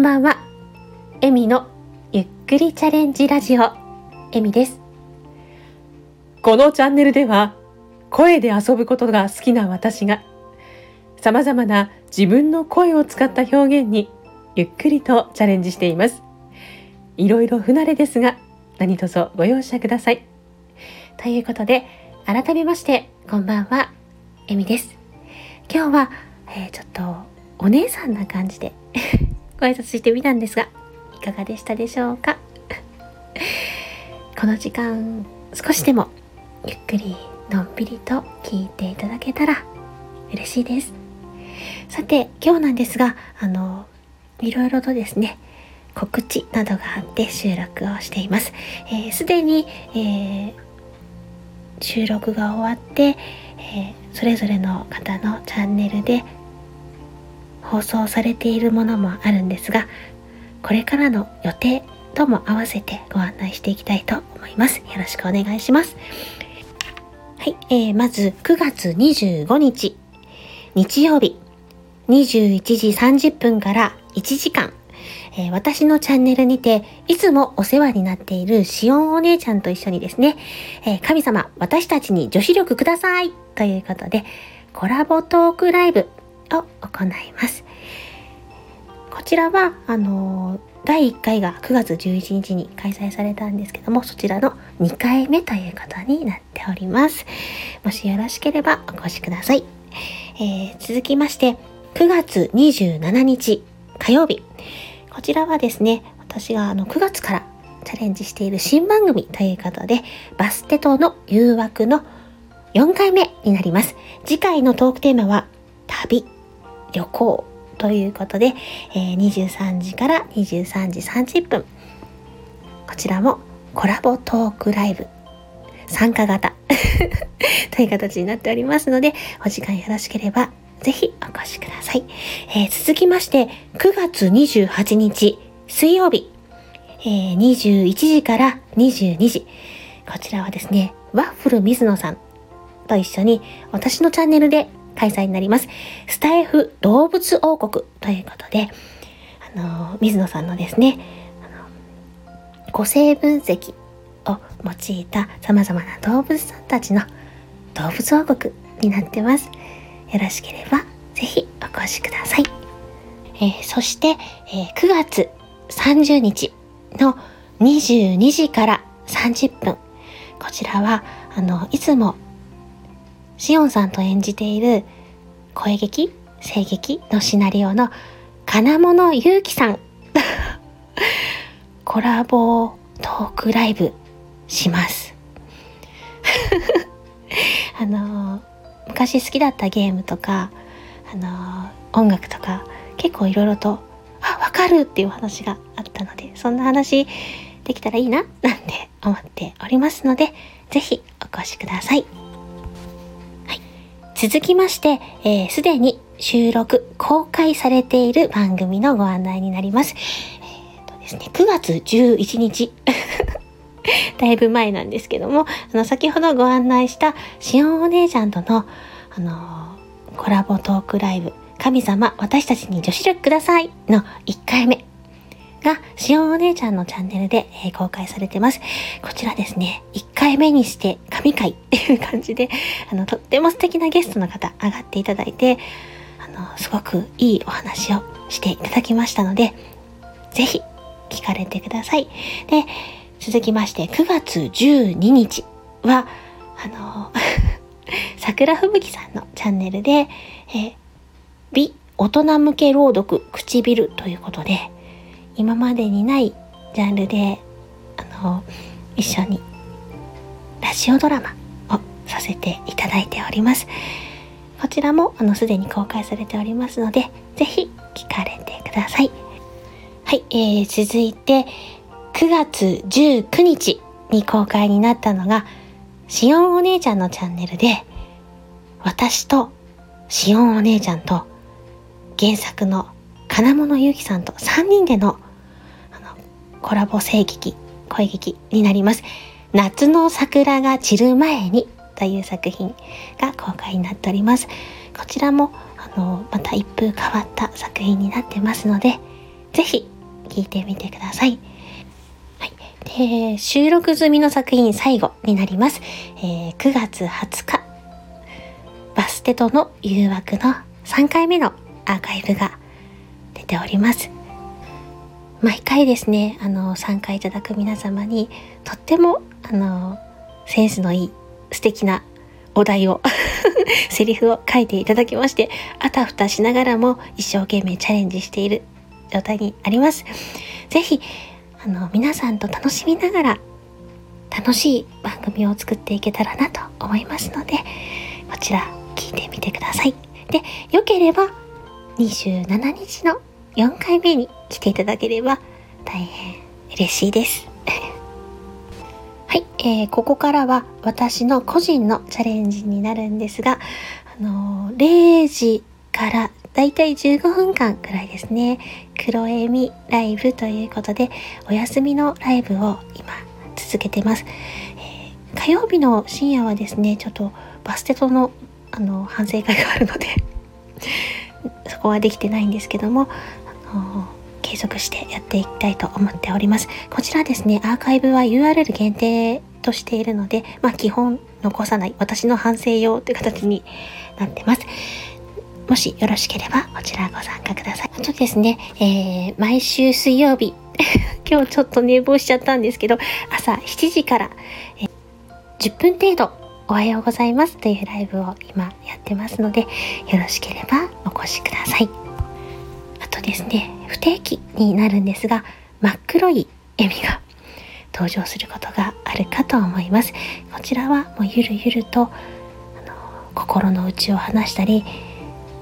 んばんは。エミのゆっくりチャレンジラジオ、エミです。このチャンネルでは、声で遊ぶことが好きな私が、様々な自分の声を使った表現にゆっくりとチャレンジしています。いろいろ不慣れですが、何卒ご容赦ください。ということで、改めまして、こんばんは、エミです。今日は、えー、ちょっとお姉さんな感じでご挨拶してみたんですが、いかがでしたでしょうか？この時間、少しでもゆっくりのんびりと聞いていただけたら嬉しいです。さて、今日なんですが、あの、いろいろとですね、告知などがあって収録をしています。す、えー、で、に、えー、収録が終わって、えー、それぞれの方のチャンネルで放送されているものもあるんですが、これからの予定とも合わせてご案内していきたいと思います。よろしくお願いします。はい、えー、まず9月25日、日曜日、21時30分から1時間、えー、私のチャンネルにて、いつもお世話になっているシオンお姉ちゃんと一緒にですね、えー、神様、私たちに女子力くださいということで、コラボトークライブを行います。こちらは、あの、第1回が9月11日に開催されたんですけども、そちらの2回目ということになっております。もしよろしければお越しください。えー、続きまして、9月27日火曜日。こちらはですね、私があの9月からチャレンジしている新番組ということで、バステとの誘惑の4回目になります。次回のトークテーマは、旅旅行ということで、えー、23時から23時30分。こちらもコラボトークライブ参加型 という形になっておりますので、お時間よろしければぜひお越しください。えー、続きまして、9月28日水曜日、えー、21時から22時。こちらはですね、ワッフル水野さんと一緒に私のチャンネルで開催になります。スタイフ動物王国ということで、あの、水野さんのですね、あの個性分析を用いた様々な動物さんたちの動物王国になってます。よろしければぜひお越しください。えー、そして、えー、9月30日の22時から30分。こちらは、あの、いつもシオンさんと演じている声劇、声劇のシナリオの金物ゆうきさん コラボトークライブします。あの昔好きだったゲームとか、あの音楽とか結構いろいろとあわかるっていう話があったのでそんな話できたらいいななんて思っておりますので是非お越しください。続きまして、す、で、に収録、公開されている番組のご案内になります。えー、とですね、9月11日。だいぶ前なんですけども、あの、先ほどご案内したしおんお姉ちゃんとの、あのー、コラボトークライブ、神様、私たちに女子力くださいの1回目。が、しおお姉ちゃんのチャンネルで、えー、公開されてます。こちらですね、1回目にして神回っていう感じで、あの、とっても素敵なゲストの方上がっていただいて、あの、すごくいいお話をしていただきましたので、ぜひ聞かれてください。で、続きまして9月12日は、あの、桜吹雪さんのチャンネルで、え美大人向け朗読唇ということで、今までにないジャンルであの一緒にラジオドラマをさせていただいております。こちらもあのすでに公開されておりますのでぜひ聞かれてください。はい、えー、続いて9月19日に公開になったのがしおんお姉ちゃんのチャンネルで私としおんお姉ちゃんと原作の金物ゆうきさんと3人でのコラボ声劇、声劇になります。夏の桜が散る前にという作品が公開になっております。こちらも、あの、また一風変わった作品になってますので、ぜひ聞いてみてください。はい。で、収録済みの作品最後になります。えー、9月20日、バステとの誘惑の3回目のアーカイブが出ております。毎回ですね、あの、参加いただく皆様に、とっても、あの、センスのいい素敵なお題を セリフを書いていただきまして、あたふたしながらも一生懸命チャレンジしている状態にあります。ぜひ、あの、皆さんと楽しみながら、楽しい番組を作っていけたらなと思いますので、こちら聞いてみてください。で、良ければ、27日の4回目に来ていただければ大変嬉しいです。はい、えー、ここからは私の個人のチャレンジになるんですが、あのー、0時からだいたい15分間くらいですね、黒エミライブということで、お休みのライブを今続けてます。えー、火曜日の深夜はですね、ちょっとバステトのあの反省会があるのでそこはできてないんですけども、継続してやっていきたいと思っております。こちらですね、アーカイブは URL 限定としているので、まあ基本残さない私の反省用という形になってます。もしよろしければこちらご参加ください。あとですね、えー、毎週水曜日、今日ちょっと寝坊しちゃったんですけど、朝7時から、えー、10分程度おはようございますというライブを今やってますので、よろしければお越しください。とですね、不定期になるんですが、真っ黒い笑みが登場することがあるかと思います。こちらはもうゆるゆるとあの心の内を話したり、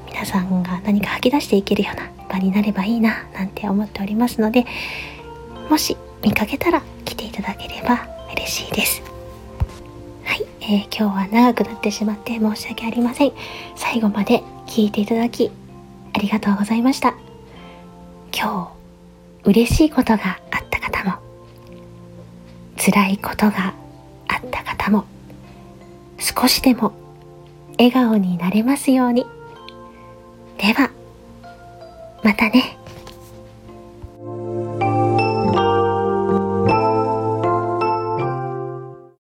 皆さんが何か吐き出していけるような場になればいいななんて思っておりますので、もし見かけたら来ていただければ嬉しいです。はい、えー、今日は長くなってしまって申し訳ありません。最後まで聞いていただきありがとうございました。今日嬉しいことがあった方も辛いことがあった方も少しでも笑顔になれますように。ではまたね。